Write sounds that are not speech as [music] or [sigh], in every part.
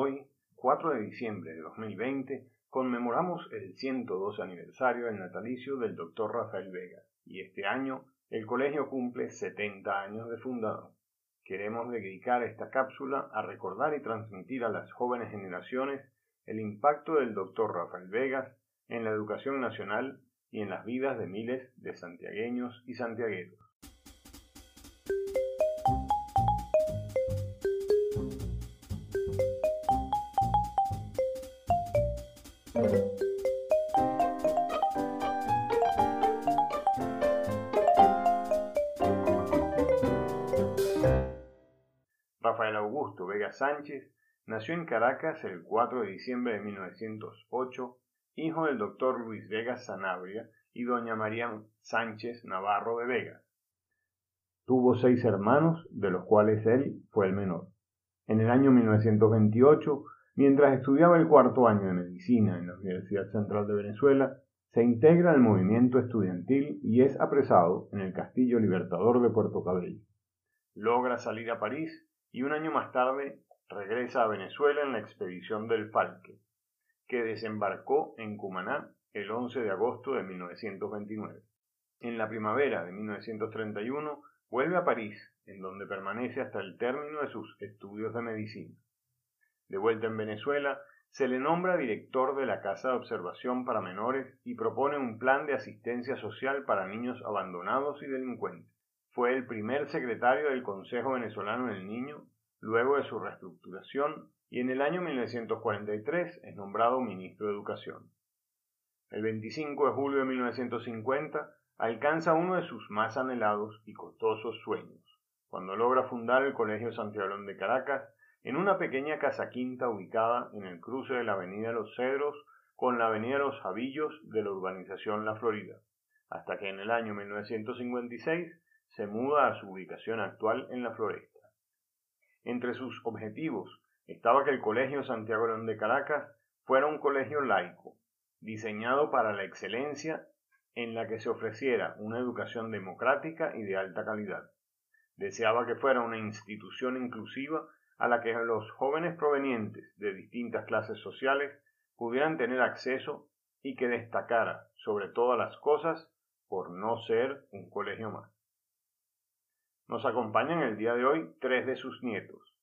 Hoy, 4 de diciembre de 2020, conmemoramos el 102 aniversario del natalicio del Dr. Rafael Vega y este año el colegio cumple 70 años de fundado. Queremos dedicar esta cápsula a recordar y transmitir a las jóvenes generaciones el impacto del Dr. Rafael Vegas en la educación nacional y en las vidas de miles de santiagueños y santiagueros. Rafael Augusto Vega Sánchez nació en Caracas el 4 de diciembre de 1908, hijo del doctor Luis Vega Sanabria y doña María Sánchez Navarro de Vega. Tuvo seis hermanos, de los cuales él fue el menor. En el año 1928 Mientras estudiaba el cuarto año de medicina en la Universidad Central de Venezuela, se integra al movimiento estudiantil y es apresado en el Castillo Libertador de Puerto Cabello. Logra salir a París y un año más tarde regresa a Venezuela en la expedición del Falque, que desembarcó en Cumaná el 11 de agosto de 1929. En la primavera de 1931 vuelve a París, en donde permanece hasta el término de sus estudios de medicina. De vuelta en Venezuela, se le nombra director de la Casa de Observación para Menores y propone un plan de asistencia social para niños abandonados y delincuentes. Fue el primer secretario del Consejo Venezolano del Niño luego de su reestructuración y en el año 1943 es nombrado ministro de Educación. El 25 de julio de 1950 alcanza uno de sus más anhelados y costosos sueños, cuando logra fundar el Colegio Santiago de Caracas en una pequeña casa quinta ubicada en el cruce de la Avenida Los Cedros con la Avenida Los Javillos de la urbanización La Florida, hasta que en el año 1956 se muda a su ubicación actual en La Floresta. Entre sus objetivos estaba que el Colegio Santiago León de Caracas fuera un colegio laico, diseñado para la excelencia en la que se ofreciera una educación democrática y de alta calidad. Deseaba que fuera una institución inclusiva a la que los jóvenes provenientes de distintas clases sociales pudieran tener acceso y que destacara sobre todas las cosas por no ser un colegio más. Nos acompañan el día de hoy tres de sus nietos.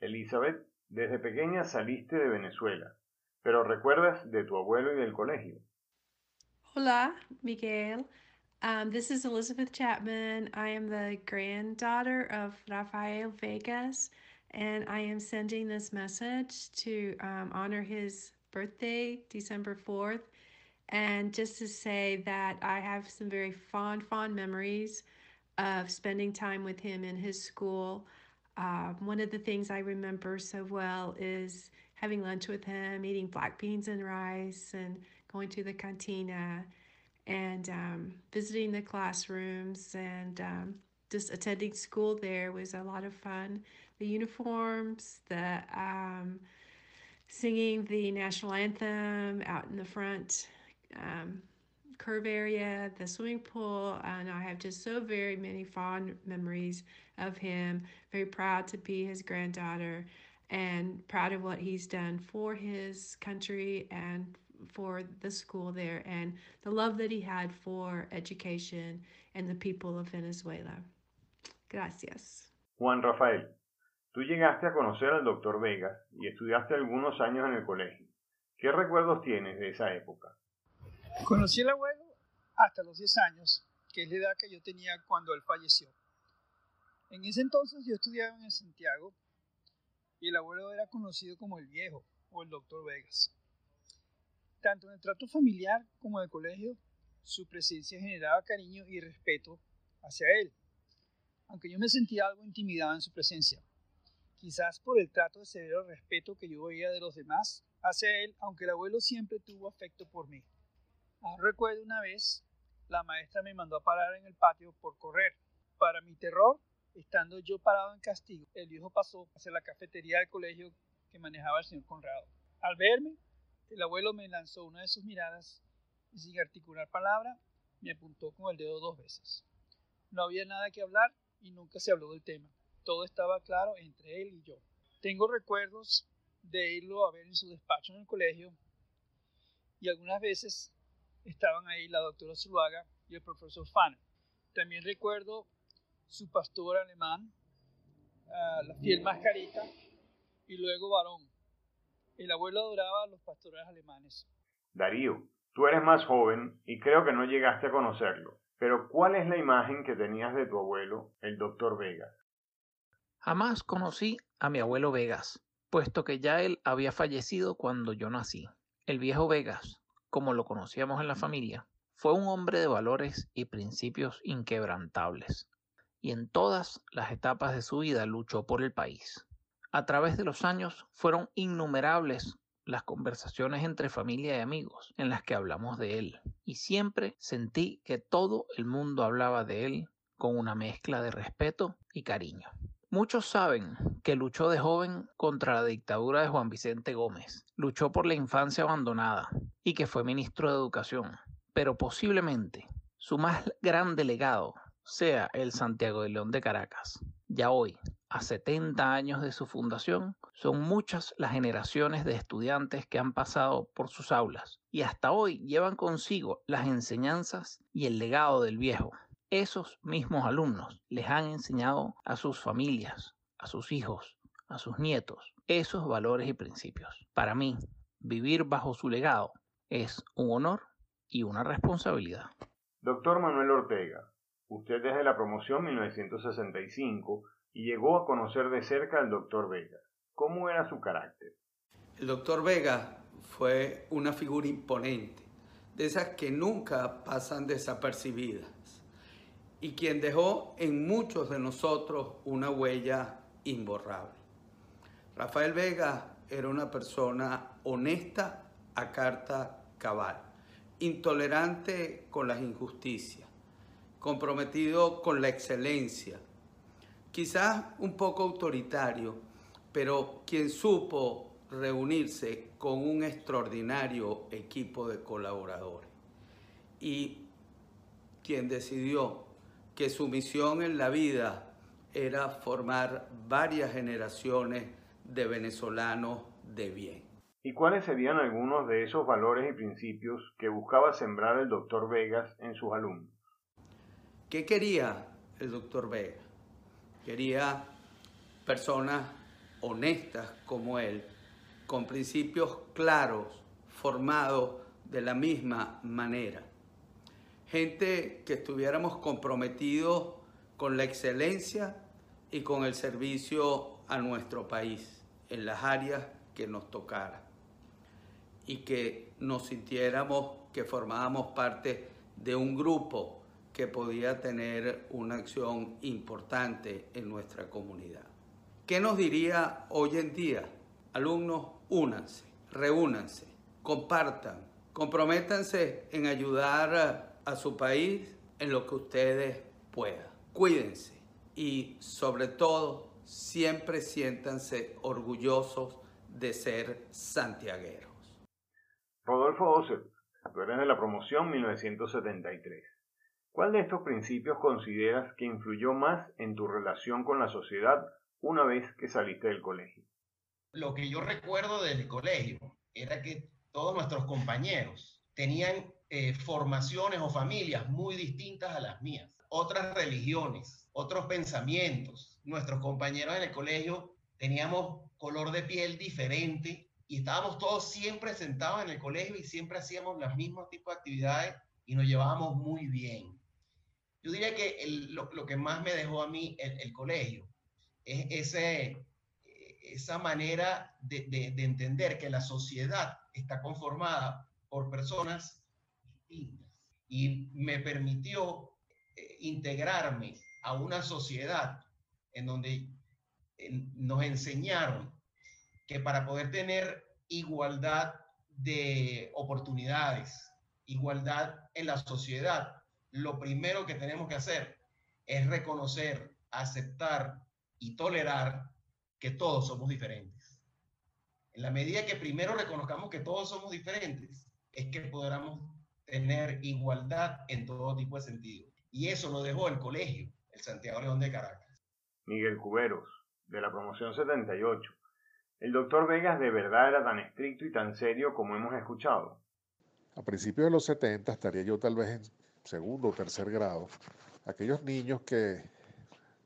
Elizabeth, desde pequeña saliste de Venezuela, pero recuerdas de tu abuelo y del colegio. Hola, Miguel. Um, this is Elizabeth Chapman. I am the granddaughter of Rafael Vegas. And I am sending this message to um, honor his birthday, December 4th. And just to say that I have some very fond, fond memories of spending time with him in his school. Uh, one of the things I remember so well is having lunch with him, eating black beans and rice, and going to the cantina and um, visiting the classrooms and um, just attending school there was a lot of fun. The uniforms, the um, singing the national anthem out in the front um, curve area, the swimming pool, and I have just so very many fond memories of him. Very proud to be his granddaughter and proud of what he's done for his country and for the school there and the love that he had for education and the people of Venezuela. Gracias. Juan Rafael, tú llegaste a conocer al doctor Vegas y estudiaste algunos años en el colegio. ¿Qué recuerdos tienes de esa época? Conocí al abuelo hasta los 10 años, que es la edad que yo tenía cuando él falleció. En ese entonces yo estudiaba en Santiago y el abuelo era conocido como el viejo o el doctor Vegas. Tanto en el trato familiar como en el colegio, su presencia generaba cariño y respeto hacia él aunque yo me sentía algo intimidado en su presencia. Quizás por el trato de severo respeto que yo veía de los demás hacia él, aunque el abuelo siempre tuvo afecto por mí. Recuerdo una vez, la maestra me mandó a parar en el patio por correr. Para mi terror, estando yo parado en castigo, el viejo pasó hacia la cafetería del colegio que manejaba el señor Conrado. Al verme, el abuelo me lanzó una de sus miradas y sin articular palabra, me apuntó con el dedo dos veces. No había nada que hablar y nunca se habló del tema. Todo estaba claro entre él y yo. Tengo recuerdos de irlo a ver en su despacho en el colegio y algunas veces estaban ahí la doctora Zuluaga y el profesor Fan. También recuerdo su pastor alemán, ah, la fiel mascarita, y luego varón. El abuelo adoraba a los pastores alemanes. Darío, tú eres más joven y creo que no llegaste a conocerlo, pero ¿cuál es la imagen que tenías de tu abuelo, el doctor Vegas? Jamás conocí a mi abuelo Vegas, puesto que ya él había fallecido cuando yo nací. El viejo Vegas, como lo conocíamos en la familia, fue un hombre de valores y principios inquebrantables, y en todas las etapas de su vida luchó por el país. A través de los años fueron innumerables las conversaciones entre familia y amigos en las que hablamos de él, y siempre sentí que todo el mundo hablaba de él con una mezcla de respeto y cariño. Muchos saben que luchó de joven contra la dictadura de Juan Vicente Gómez, luchó por la infancia abandonada y que fue ministro de Educación, pero posiblemente su más grande legado sea el Santiago de León de Caracas. Ya hoy, a 70 años de su fundación, son muchas las generaciones de estudiantes que han pasado por sus aulas y hasta hoy llevan consigo las enseñanzas y el legado del viejo. Esos mismos alumnos les han enseñado a sus familias, a sus hijos, a sus nietos, esos valores y principios. Para mí, vivir bajo su legado es un honor y una responsabilidad. Doctor Manuel Ortega, usted es de la promoción 1965 y llegó a conocer de cerca al doctor Vega. ¿Cómo era su carácter? El doctor Vega fue una figura imponente, de esas que nunca pasan desapercibidas y quien dejó en muchos de nosotros una huella imborrable. Rafael Vega era una persona honesta a carta cabal, intolerante con las injusticias, comprometido con la excelencia, quizás un poco autoritario, pero quien supo reunirse con un extraordinario equipo de colaboradores y quien decidió que su misión en la vida era formar varias generaciones de venezolanos de bien. ¿Y cuáles serían algunos de esos valores y principios que buscaba sembrar el doctor Vegas en sus alumnos? ¿Qué quería el doctor Vegas? Quería personas honestas como él, con principios claros, formados de la misma manera gente que estuviéramos comprometidos con la excelencia y con el servicio a nuestro país en las áreas que nos tocara y que nos sintiéramos que formábamos parte de un grupo que podía tener una acción importante en nuestra comunidad. ¿Qué nos diría hoy en día? Alumnos, únanse, reúnanse, compartan, comprométanse en ayudar a su país en lo que ustedes puedan. Cuídense y sobre todo siempre siéntanse orgullosos de ser santiagueros. Rodolfo Oser, tú eres de la promoción 1973. ¿Cuál de estos principios consideras que influyó más en tu relación con la sociedad una vez que saliste del colegio? Lo que yo recuerdo del colegio era que todos nuestros compañeros tenían eh, formaciones o familias muy distintas a las mías, otras religiones, otros pensamientos. Nuestros compañeros en el colegio teníamos color de piel diferente y estábamos todos siempre sentados en el colegio y siempre hacíamos los mismos tipos de actividades y nos llevábamos muy bien. Yo diría que lo, que más me dejó a mí el, colegio es ese, esa manera de, de entender que la sociedad está conformada por personas y me permitió eh, integrarme a una sociedad en donde nos enseñaron que para poder tener igualdad de oportunidades, igualdad en la sociedad, lo primero que tenemos que hacer es reconocer, aceptar y tolerar que todos somos diferentes. En la medida que primero reconozcamos que todos somos diferentes, es que podamos tener igualdad en todo tipo de sentido. Y eso lo dejó el colegio, el Santiago León de Caracas. Miguel Cuberos, de la promoción 78. ¿El doctor Vegas de verdad era tan estricto y tan serio como hemos escuchado? A principios de los 70 estaría yo tal vez en segundo o tercer grado. Aquellos niños que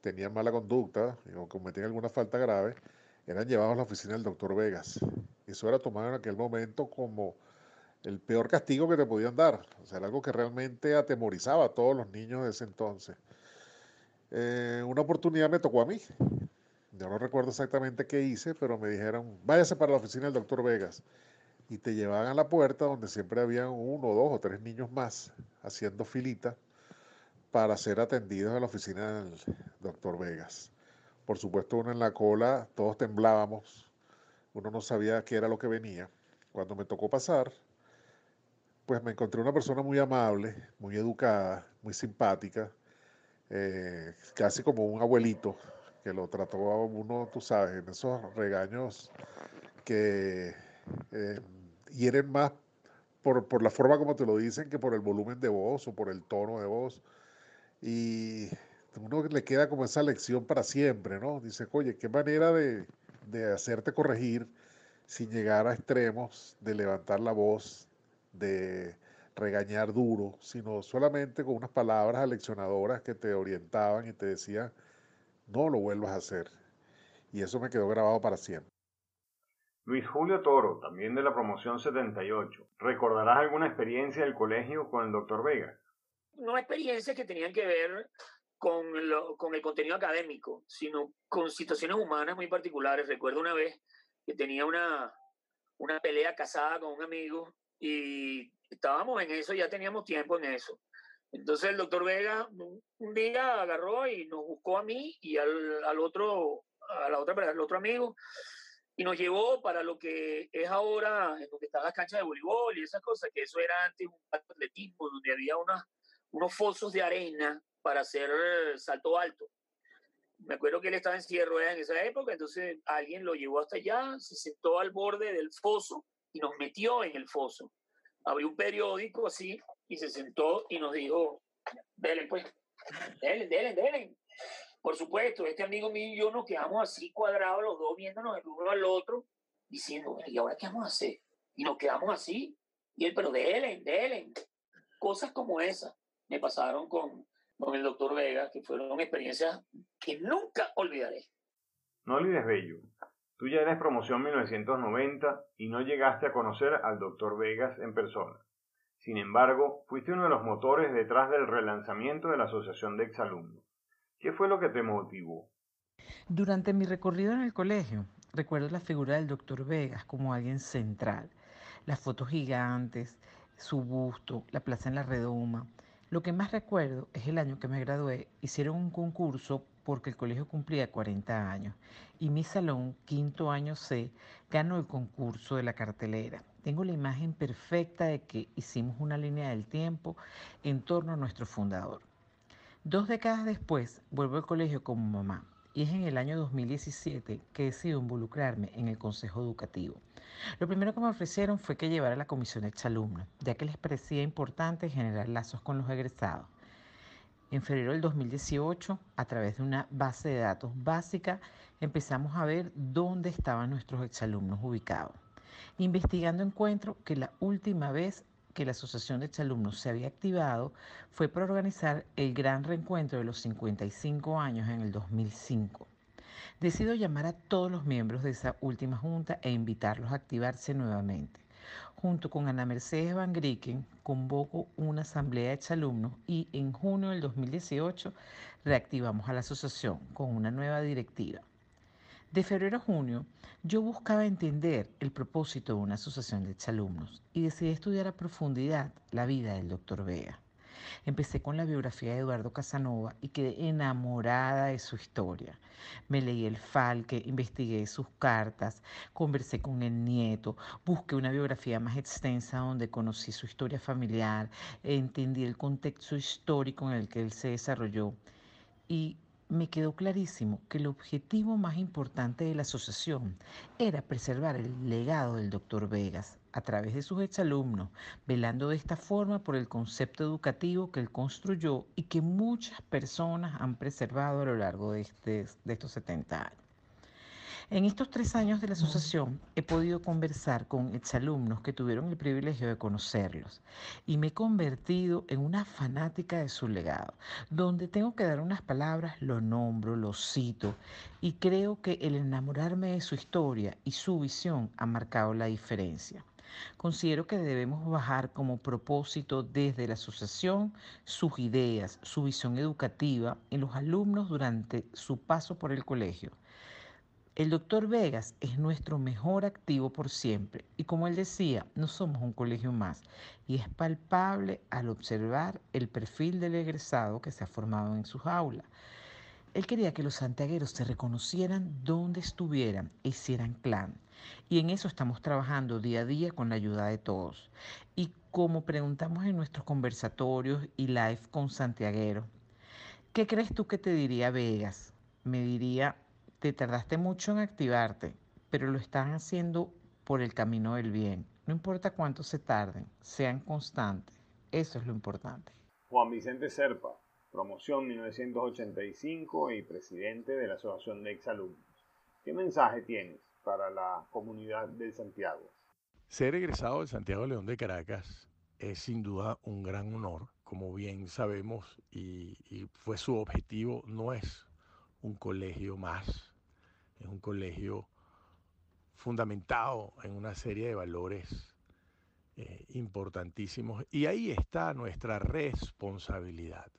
tenían mala conducta o cometían alguna falta grave eran llevados a la oficina del doctor Vegas. Eso era tomado en aquel momento como el peor castigo que te podían dar. O sea, era algo que realmente atemorizaba a todos los niños de ese entonces. Eh, una oportunidad me tocó a mí. Yo no recuerdo exactamente qué hice, pero me dijeron, váyase para la oficina del doctor Vegas. Y te llevaban a la puerta donde siempre había uno, dos o tres niños más haciendo filita para ser atendidos en la oficina del doctor Vegas. Por supuesto, uno en la cola, todos temblábamos, uno no sabía qué era lo que venía. Cuando me tocó pasar, pues me encontré una persona muy amable, muy educada, muy simpática, eh, casi como un abuelito, que lo trató a uno, tú sabes, en esos regaños que eh, hieren más por, por, la forma como te lo dicen que por el volumen de voz o por el tono de voz. Y uno le queda como esa lección para siempre, ¿no? Dice, oye, qué manera de, de hacerte corregir sin llegar a extremos, de levantar la voz, de regañar duro, sino solamente con unas palabras aleccionadoras que te orientaban y te decían, no lo vuelvas a hacer. Y eso me quedó grabado para siempre. Luis Julio Toro, también de la promoción 78. ¿Recordarás alguna experiencia del colegio con el doctor Vega? No experiencias que tenían que ver con, con el contenido académico, sino con situaciones humanas muy particulares. Recuerdo una vez que tenía una, una pelea casada con un amigo y estábamos en eso, ya teníamos tiempo en eso. Entonces el doctor Vega un día agarró y nos buscó a mí y al, al otro, a la otra, al otro amigo y nos llevó para lo que es ahora, en donde están las canchas de voleibol y esas cosas, que eso era antes un atletismo, donde había una, unos fosos de arena para hacer salto alto. Me acuerdo que él estaba en silla en esa época, entonces alguien lo llevó hasta allá, se sentó al borde del foso y nos metió en el foso. Abrió un periódico así y se sentó y nos dijo, delen pues, delen, delen, delen. Por supuesto, este amigo mío y yo nos quedamos así cuadrados los dos viéndonos el uno al otro, diciendo, ¿y ahora qué vamos a hacer? Y nos quedamos así. Y él, pero delen, delen. Cosas como esas me pasaron con, con el doctor Vega, que fueron experiencias que nunca olvidaré. No olvides, Bello. Tú ya eres promoción 1990 y no llegaste a conocer al doctor Vegas en persona. Sin embargo, fuiste uno de los motores detrás del relanzamiento de la Asociación de Exalumnos. ¿Qué fue lo que te motivó? Durante mi recorrido en el colegio, recuerdo la figura del doctor Vegas como alguien central. Las fotos gigantes, su busto, la plaza en la redoma. Lo que más recuerdo es el año que me gradué, hicieron un concurso porque el colegio cumplía 40 años y mi salón, quinto año C, ganó el concurso de la cartelera. Tengo la imagen perfecta de que hicimos una línea del tiempo en torno a nuestro fundador. Dos décadas después, vuelvo al colegio como mamá y es en el año 2017 que decido involucrarme en el consejo educativo. Lo primero que me ofrecieron fue que llevara la comisión de exalumnos, ya que les parecía importante generar lazos con los egresados. En febrero del 2018, a través de una base de datos básica, empezamos a ver dónde estaban nuestros exalumnos ubicados. Investigando encuentro que la última vez que la Asociación de Exalumnos se había activado fue para organizar el gran reencuentro de los 55 años en el 2005. Decido llamar a todos los miembros de esa última junta e invitarlos a activarse nuevamente. Junto con Ana Mercedes Van Grieken, convoco una asamblea de exalumnos y en junio del 2018 reactivamos a la asociación con una nueva directiva. De febrero a junio, yo buscaba entender el propósito de una asociación de exalumnos y decidí estudiar a profundidad la vida del doctor Vega. Empecé con la biografía de Eduardo Casanova y quedé enamorada de su historia. Me leí el Falque, investigué sus cartas, conversé con el nieto, busqué una biografía más extensa donde conocí su historia familiar, entendí el contexto histórico en el que él se desarrolló y me quedó clarísimo que el objetivo más importante de la asociación era preservar el legado del doctor Vegas a través de sus exalumnos, velando de esta forma por el concepto educativo que él construyó y que muchas personas han preservado a lo largo de, este, de estos 70 años. En estos tres años de la asociación he podido conversar con exalumnos que tuvieron el privilegio de conocerlos y me he convertido en una fanática de su legado. Donde tengo que dar unas palabras, lo nombro, lo cito y creo que el enamorarme de su historia y su visión ha marcado la diferencia. Considero que debemos bajar como propósito desde la asociación sus ideas, su visión educativa en los alumnos durante su paso por el colegio. El doctor Vegas es nuestro mejor activo por siempre y como él decía, no somos un colegio más y es palpable al observar el perfil del egresado que se ha formado en sus aulas. Él quería que los santiagueros se reconocieran donde estuvieran e hicieran clan. Y en eso estamos trabajando día a día con la ayuda de todos. Y como preguntamos en nuestros conversatorios y live con santiagueros, ¿qué crees tú que te diría Vegas? Me diría, te tardaste mucho en activarte, pero lo están haciendo por el camino del bien. No importa cuánto se tarden, sean constantes. Eso es lo importante. Juan Vicente Serpa, promoción 1985 y presidente de la Asociación de Exalumnos. ¿Qué mensaje tienes para la comunidad de Santiago? Ser egresado del Santiago León de Caracas es sin duda un gran honor. Como bien sabemos, y, y fue su objetivo, no es un colegio más, es un colegio fundamentado en una serie de valores eh, importantísimos y ahí está nuestra responsabilidad.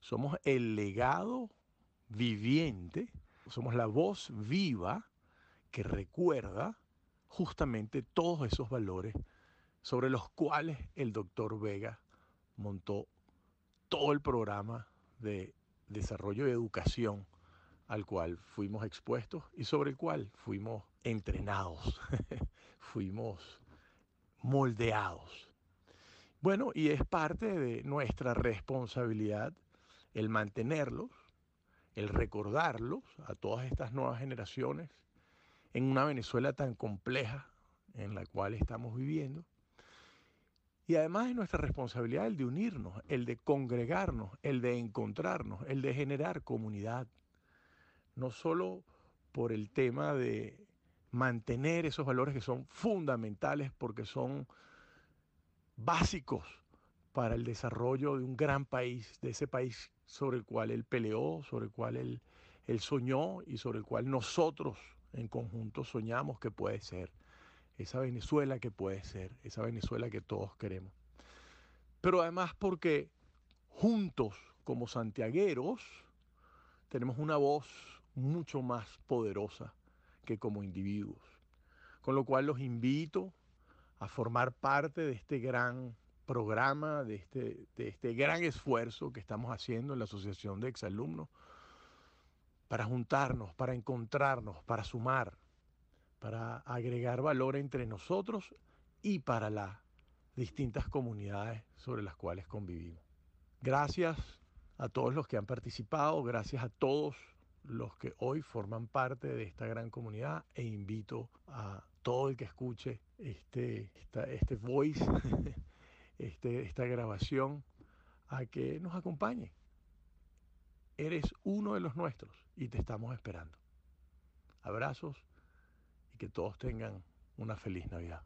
Somos el legado viviente, somos la voz viva que recuerda justamente todos esos valores sobre los cuales el doctor Vega montó todo el programa de desarrollo y educación al cual fuimos expuestos y sobre el cual fuimos entrenados, [laughs] fuimos moldeados. Bueno, y es parte de nuestra responsabilidad el mantenerlos, el recordarlos a todas estas nuevas generaciones en una Venezuela tan compleja en la cual estamos viviendo. Y además es nuestra responsabilidad el de unirnos, el de congregarnos, el de encontrarnos, el de generar comunidad, no solo por el tema de mantener esos valores que son fundamentales porque son básicos para el desarrollo de un gran país, de ese país sobre el cual él peleó, sobre el cual él, soñó y sobre el cual nosotros en conjunto soñamos que puede ser, esa Venezuela que puede ser, esa Venezuela que todos queremos. Pero además porque juntos como santiagueros tenemos una voz mucho más poderosa que como individuos. Con lo cual los invito a formar parte de este gran programa, de este, de este gran esfuerzo que estamos haciendo en la Asociación de Exalumnos para juntarnos, para encontrarnos, para sumar, para agregar valor entre nosotros y para las distintas comunidades sobre las cuales convivimos. Gracias a todos los que han participado, gracias a todos los que hoy forman parte de esta gran comunidad e invito a todo el que escuche este, este voice, [laughs] este, esta grabación, a que nos acompañe. Eres uno de los nuestros y te estamos esperando. Abrazos y que todos tengan una feliz Navidad.